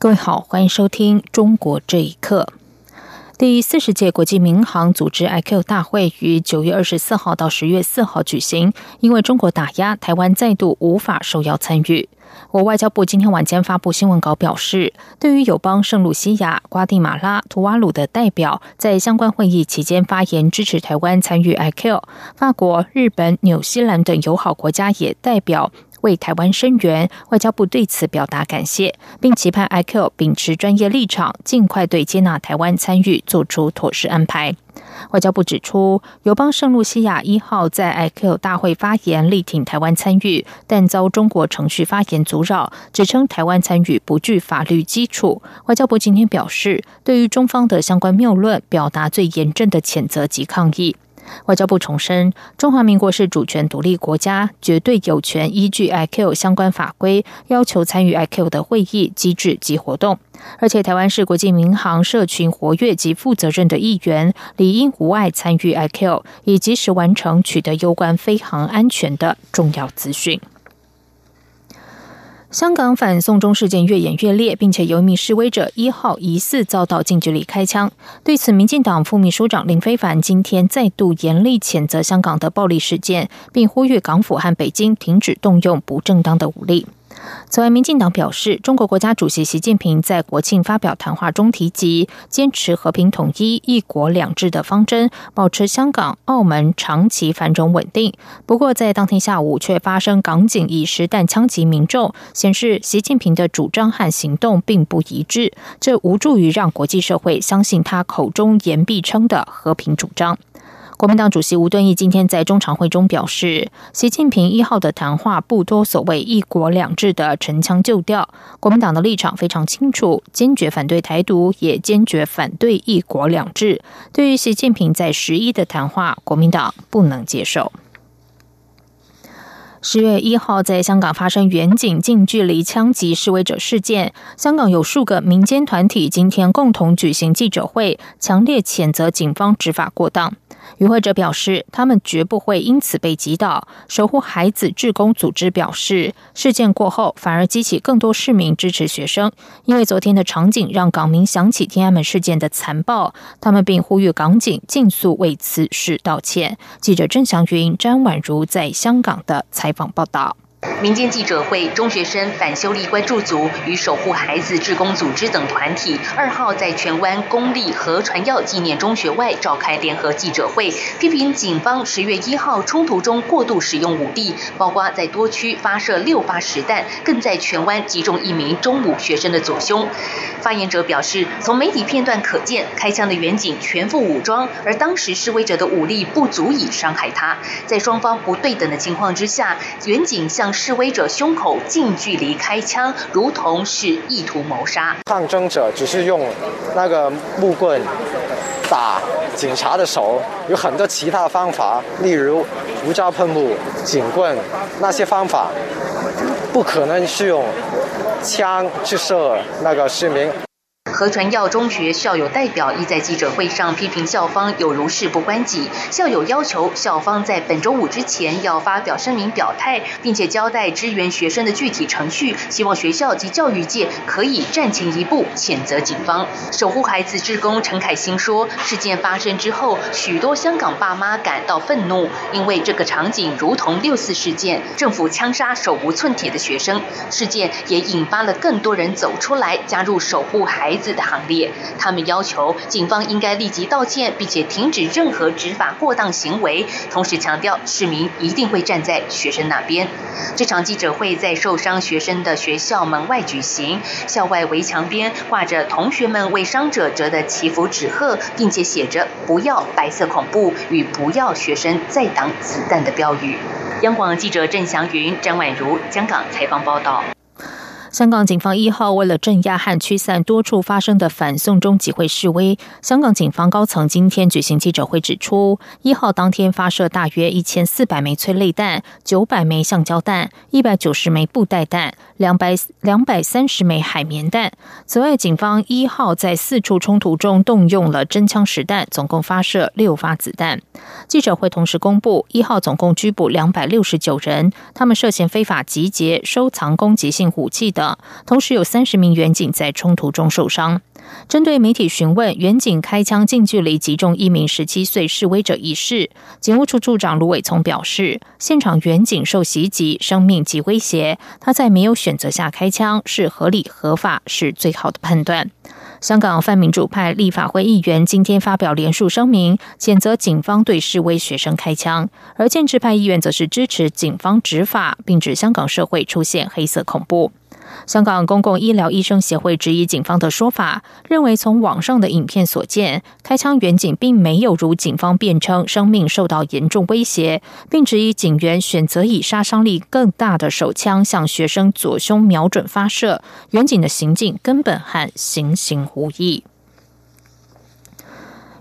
各位好，欢迎收听《中国这一刻》。第四十届国际民航组织 IQ 大会于九月二十四号到十月四号举行，因为中国打压，台湾再度无法受邀参与。我外交部今天晚间发布新闻稿表示，对于友邦圣露西亚、瓜地马拉、图瓦鲁的代表在相关会议期间发言支持台湾参与 IQ，法国、日本、纽西兰等友好国家也代表。为台湾声援，外交部对此表达感谢，并期盼 IQ 秉持专业立场，尽快对接纳台湾参与做出妥适安排。外交部指出，友邦圣露西亚一号在 IQ 大会发言，力挺台湾参与，但遭中国程序发言阻扰，指称台湾参与不具法律基础。外交部今天表示，对于中方的相关谬论，表达最严正的谴责及抗议。外交部重申，中华民国是主权独立国家，绝对有权依据 IQ 相关法规要求参与 IQ 的会议机制及活动。而且，台湾是国际民航社群活跃及负责任的一员，理应无碍参与 IQ，以及时完成取得有关飞航安全的重要资讯。香港反送中事件越演越烈，并且有一名示威者一号疑似遭到近距离开枪。对此，民进党副秘书长林非凡今天再度严厉谴责香港的暴力事件，并呼吁港府和北京停止动用不正当的武力。此外，民进党表示，中国国家主席习近平在国庆发表谈话中提及，坚持和平统一、一国两制的方针，保持香港、澳门长期繁荣稳定。不过，在当天下午却发生港警以实弹枪击民众，显示习近平的主张和行动并不一致，这无助于让国际社会相信他口中言必称的和平主张。国民党主席吴敦义今天在中常会中表示，习近平一号的谈话不多所谓“一国两制”的陈腔旧调。国民党的立场非常清楚，坚决反对台独，也坚决反对“一国两制”。对于习近平在十一的谈话，国民党不能接受。十月一号，在香港发生远景近距离枪击示威者事件，香港有数个民间团体今天共同举行记者会，强烈谴责警方执法过当。与会者表示，他们绝不会因此被击倒。守护孩子志工组织表示，事件过后反而激起更多市民支持学生，因为昨天的场景让港民想起天安门事件的残暴。他们并呼吁港警尽速为此事道歉。记者郑祥云、詹婉如在香港的采访报道。民间记者会、中学生反修例关注组与守护孩子志工组织等团体，二号在荃湾公立和传耀纪念中学外召开联合记者会，批评警方十月一号冲突中过度使用武力，包括在多区发射六发实弹，更在荃湾击中一名中五学生的左胸。发言者表示，从媒体片段可见，开枪的远警全副武装，而当时示威者的武力不足以伤害他。在双方不对等的情况之下，远警向示示威者胸口近距离开枪，如同是意图谋杀。抗争者只是用那个木棍打警察的手，有很多其他方法，例如胡椒喷雾、警棍，那些方法不可能是用枪去射那个市民。合传耀中学校友代表亦在记者会上批评校方有如事不关己。校友要求校方在本周五之前要发表声明表态，并且交代支援学生的具体程序。希望学校及教育界可以站前一步，谴责警方。守护孩子志工陈凯欣说，事件发生之后，许多香港爸妈感到愤怒，因为这个场景如同六四事件，政府枪杀手无寸铁的学生。事件也引发了更多人走出来加入守护孩子。的行列，他们要求警方应该立即道歉，并且停止任何执法过当行为。同时强调，市民一定会站在学生那边。这场记者会在受伤学生的学校门外举行，校外围墙边挂着同学们为伤者折的祈福纸鹤，并且写着“不要白色恐怖”与“不要学生再挡子弹”的标语。央广记者郑祥云、张婉如，香港采访报道。香港警方一号为了镇压和驱散多处发生的反送中集会示威，香港警方高层今天举行记者会，指出一号当天发射大约一千四百枚催泪弹、九百枚橡胶弹、一百九十枚布袋弹、两百两百三十枚海绵弹。此外，警方一号在四处冲突中动用了真枪实弹，总共发射六发子弹。记者会同时公布，一号总共拘捕两百六十九人，他们涉嫌非法集结、收藏攻击性武器。的，同时有三十名远警在冲突中受伤。针对媒体询问远警开枪近距离击中一名十七岁示威者一事，警务处处长卢伟聪表示，现场远警受袭击，生命及威胁，他在没有选择下开枪是合理合法，是最好的判断。香港泛民主派立法会议员今天发表联署声明，谴责警方对示威学生开枪，而建制派议员则是支持警方执法，并指香港社会出现黑色恐怖。香港公共医疗医生协会质疑警方的说法，认为从网上的影片所见，开枪远警并没有如警方辩称生命受到严重威胁，并质疑警员选择以杀伤力更大的手枪向学生左胸瞄准发射，远警的行径根本和行刑无异。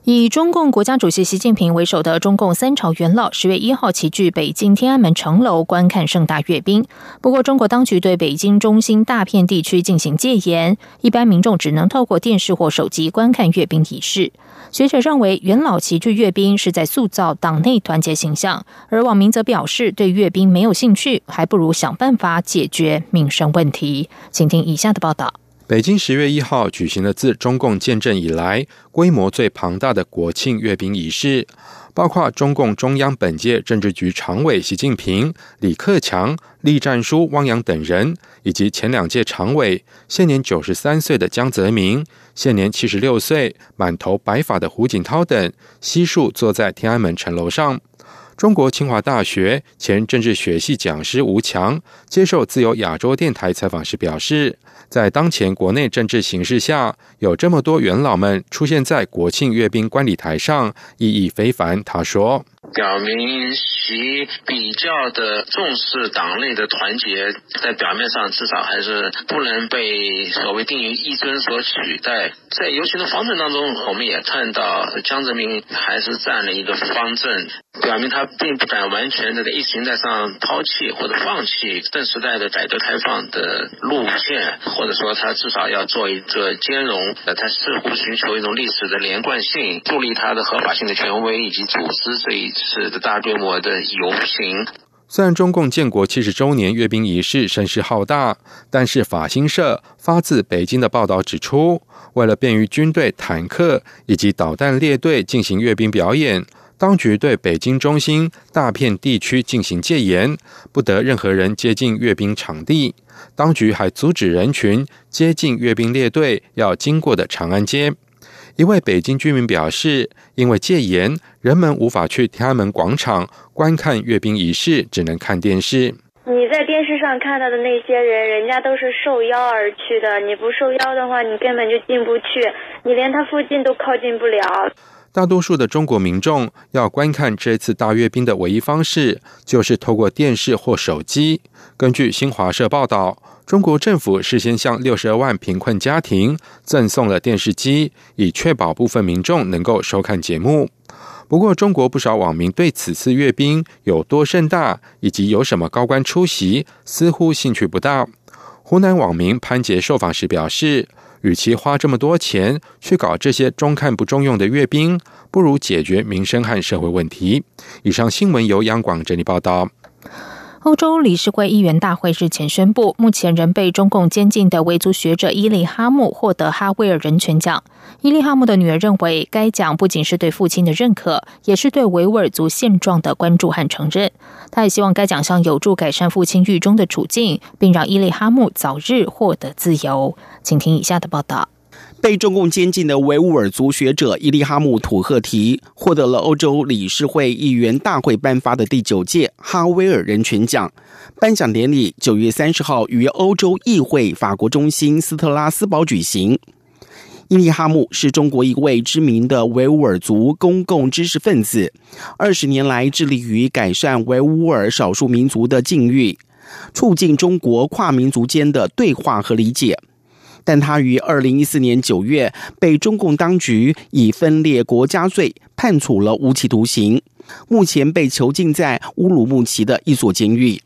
以中共国家主席习近平为首的中共三朝元老十月一号齐聚北京天安门城楼观看盛大阅兵。不过，中国当局对北京中心大片地区进行戒严，一般民众只能透过电视或手机观看阅兵仪式。学者认为，元老齐聚阅兵是在塑造党内团结形象，而网民则表示对阅兵没有兴趣，还不如想办法解决民生问题。请听以下的报道。北京十月一号举行了自中共建政以来规模最庞大的国庆阅兵仪式，包括中共中央本届政治局常委习近平、李克强、栗战书、汪洋等人，以及前两届常委现年九十三岁的江泽民、现年七十六岁满头白发的胡锦涛等，悉数坐在天安门城楼上。中国清华大学前政治学系讲师吴强接受自由亚洲电台采访时表示。在当前国内政治形势下，有这么多元老们出现在国庆阅兵观礼台上，意义非凡。他说。表明其比较的重视党内的团结，在表面上至少还是不能被所谓定于一尊所取代。在游行的方阵当中，我们也看到江泽民还是站了一个方阵，表明他并不敢完全的在意识形态上抛弃或者放弃邓时代的改革开放的路线，或者说他至少要做一个兼容。呃，他似乎寻求一种历史的连贯性，助力他的合法性的权威以及组织这一。是大规模的游行。虽然中共建国七十周年阅兵仪式声势浩大，但是法新社发自北京的报道指出，为了便于军队、坦克以及导弹列队进行阅兵表演，当局对北京中心大片地区进行戒严，不得任何人接近阅兵场地。当局还阻止人群接近阅兵列队要经过的长安街。一位北京居民表示，因为戒严，人们无法去天安门广场观看阅兵仪式，只能看电视。你在电视上看到的那些人，人家都是受邀而去的。你不受邀的话，你根本就进不去，你连他附近都靠近不了。大多数的中国民众要观看这次大阅兵的唯一方式，就是透过电视或手机。根据新华社报道。中国政府事先向六十二万贫困家庭赠送了电视机，以确保部分民众能够收看节目。不过，中国不少网民对此次阅兵有多盛大，以及有什么高官出席，似乎兴趣不大。湖南网民潘杰受访时表示，与其花这么多钱去搞这些中看不中用的阅兵，不如解决民生和社会问题。以上新闻由央广整理报道。欧洲理事会议员大会日前宣布，目前仍被中共监禁的维族学者伊利哈木获得哈维尔人权奖。伊利哈木的女儿认为，该奖不仅是对父亲的认可，也是对维吾尔族现状的关注和承认。他也希望该奖项有助改善父亲狱中的处境，并让伊利哈木早日获得自由。请听以下的报道。被中共监禁的维吾尔族学者伊利哈木·土赫提获得了欧洲理事会议员大会颁发的第九届哈维尔人权奖。颁奖典礼九月三十号于欧洲议会法国中心斯特拉斯堡举行。伊利哈木是中国一位知名的维吾尔族公共知识分子，二十年来致力于改善维吾尔少数民族的境遇。促进中国跨民族间的对话和理解。但他于二零一四年九月被中共当局以分裂国家罪判处了无期徒刑，目前被囚禁在乌鲁木齐的一所监狱。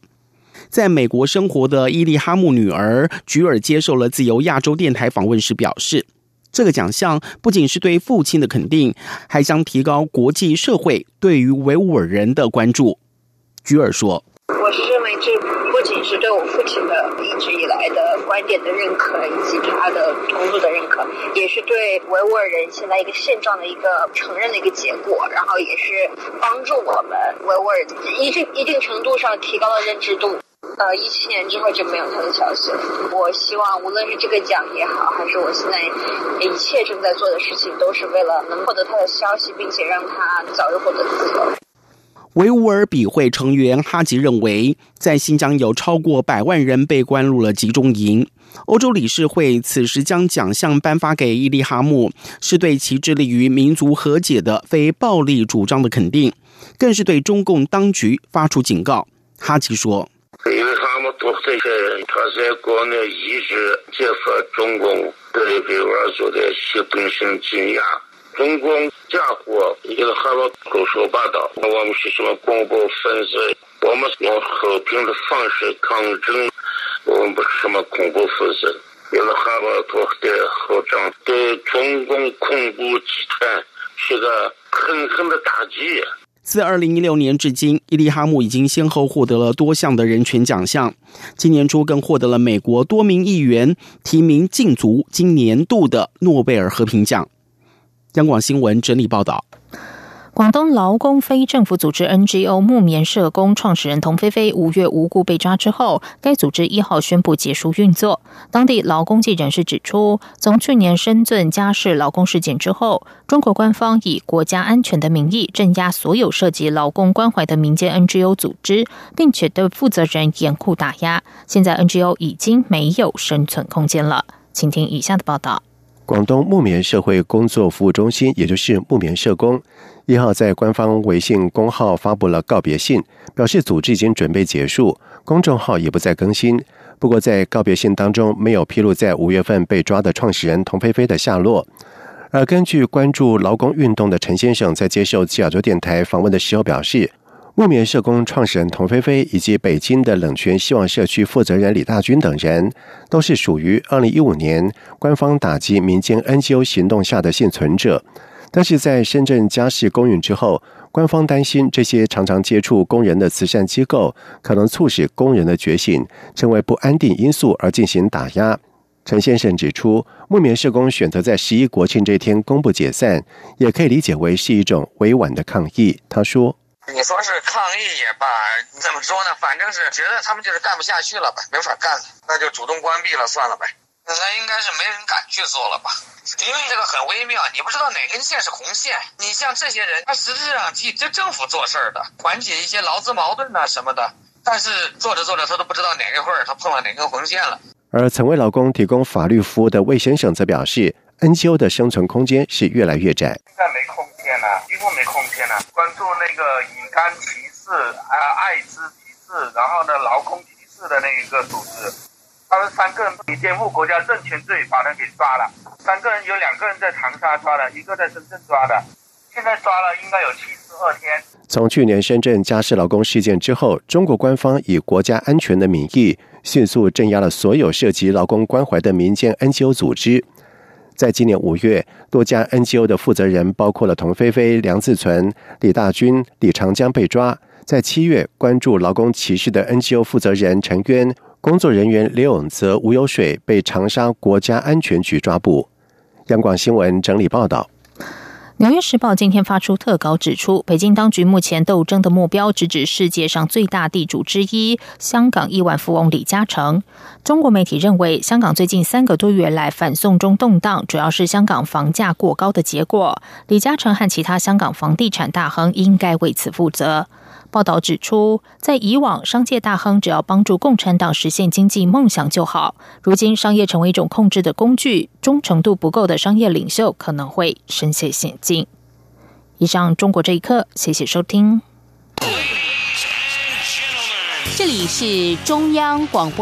在美国生活的伊利哈木女儿菊尔接受了自由亚洲电台访问时表示，这个奖项不仅是对父亲的肯定，还将提高国际社会对于维吾尔人的关注。菊尔说：“我是认为这。”不仅是对我父亲的一直以来的观点的认可，以及他的工作的认可，也是对维吾尔人现在一个现状的一个承认的一个结果。然后也是帮助我们维吾尔一定一定程度上提高了认知度。呃，一七年之后就没有他的消息了。我希望无论是这个奖也好，还是我现在一切正在做的事情，都是为了能获得他的消息，并且让他早日获得自由。维吾尔比会成员哈吉认为，在新疆有超过百万人被关入了集中营。欧洲理事会此时将奖项颁发给伊利哈木，是对其致力于民族和解的非暴力主张的肯定，更是对中共当局发出警告。哈吉说：“伊利哈木做这些人，他在国内一直揭发中共对维吾尔族的习近性镇压。”中共家伙一个还要胡说八道，我们是什么恐怖分子？我们用和平的方式抗争，我们不是什么恐怖分子。有了哈巴托的后账，对中共恐怖集团是个狠狠的打击。自二零一六年至今，伊利哈木已经先后获得了多项的人权奖项，今年初更获得了美国多名议员提名竞逐今年度的诺贝尔和平奖。央广新闻整理报道：广东劳工非政府组织 NGO 木棉社工创始人童菲菲五月无故被抓之后，该组织一号宣布结束运作。当地劳工界人士指出，从去年深圳家事劳工事件之后，中国官方以国家安全的名义镇压所有涉及劳工关怀的民间 NGO 组织，并且对负责人严酷打压。现在 NGO 已经没有生存空间了。请听以下的报道。广东木棉社会工作服务中心，也就是木棉社工，一号在官方微信公号发布了告别信，表示组织已经准备结束，公众号也不再更新。不过，在告别信当中没有披露在五月份被抓的创始人童飞飞的下落。而根据关注劳工运动的陈先生在接受吉尔州电台访问的时候表示。木棉社工创始人童飞飞以及北京的冷泉希望社区负责人李大军等人，都是属于二零一五年官方打击民间 NGO 行动下的幸存者。但是在深圳家事公允之后，官方担心这些常常接触工人的慈善机构，可能促使工人的觉醒成为不安定因素而进行打压。陈先生指出，木棉社工选择在十一国庆这天公布解散，也可以理解为是一种委婉的抗议。他说。你说是抗议也罢，怎么说呢？反正是觉得他们就是干不下去了吧，没法干了，那就主动关闭了算了呗。那应该是没人敢去做了吧？因为这个很微妙，你不知道哪根线是红线。你像这些人，他实质上替这政府做事儿的，缓解一些劳资矛盾啊什么的，但是做着做着，他都不知道哪一会儿他碰了哪根红线了。而曾为老公提供法律服务的魏先生则表示，NGO 的生存空间是越来越窄。在没空间了，几乎没空间了。关注那个乙肝歧视啊，艾滋歧视，然后呢，劳工歧视的那一个组织，他们三个人以颠覆国家政权罪把人给抓了。三个人有两个人在长沙抓的，一个在深圳抓的，现在抓了应该有七十二天。从去年深圳家事劳工事件之后，中国官方以国家安全的名义。迅速镇压了所有涉及劳工关怀的民间 NGO 组织。在今年五月，多家 NGO 的负责人，包括了童菲菲、梁自存、李大军、李长江被抓。在七月，关注劳工歧视的 NGO 负责人陈渊、工作人员刘永泽、吴有水被长沙国家安全局抓捕。央广新闻整理报道。《纽约时报》今天发出特稿，指出北京当局目前斗争的目标直指世界上最大地主之一——香港亿万富翁李嘉诚。中国媒体认为，香港最近三个多月来反送中动荡，主要是香港房价过高的结果。李嘉诚和其他香港房地产大亨应该为此负责。报道指出，在以往，商界大亨只要帮助共产党实现经济梦想就好。如今，商业成为一种控制的工具，忠诚度不够的商业领袖可能会深陷险境。以上，中国这一刻，谢谢收听。这里是中央广播。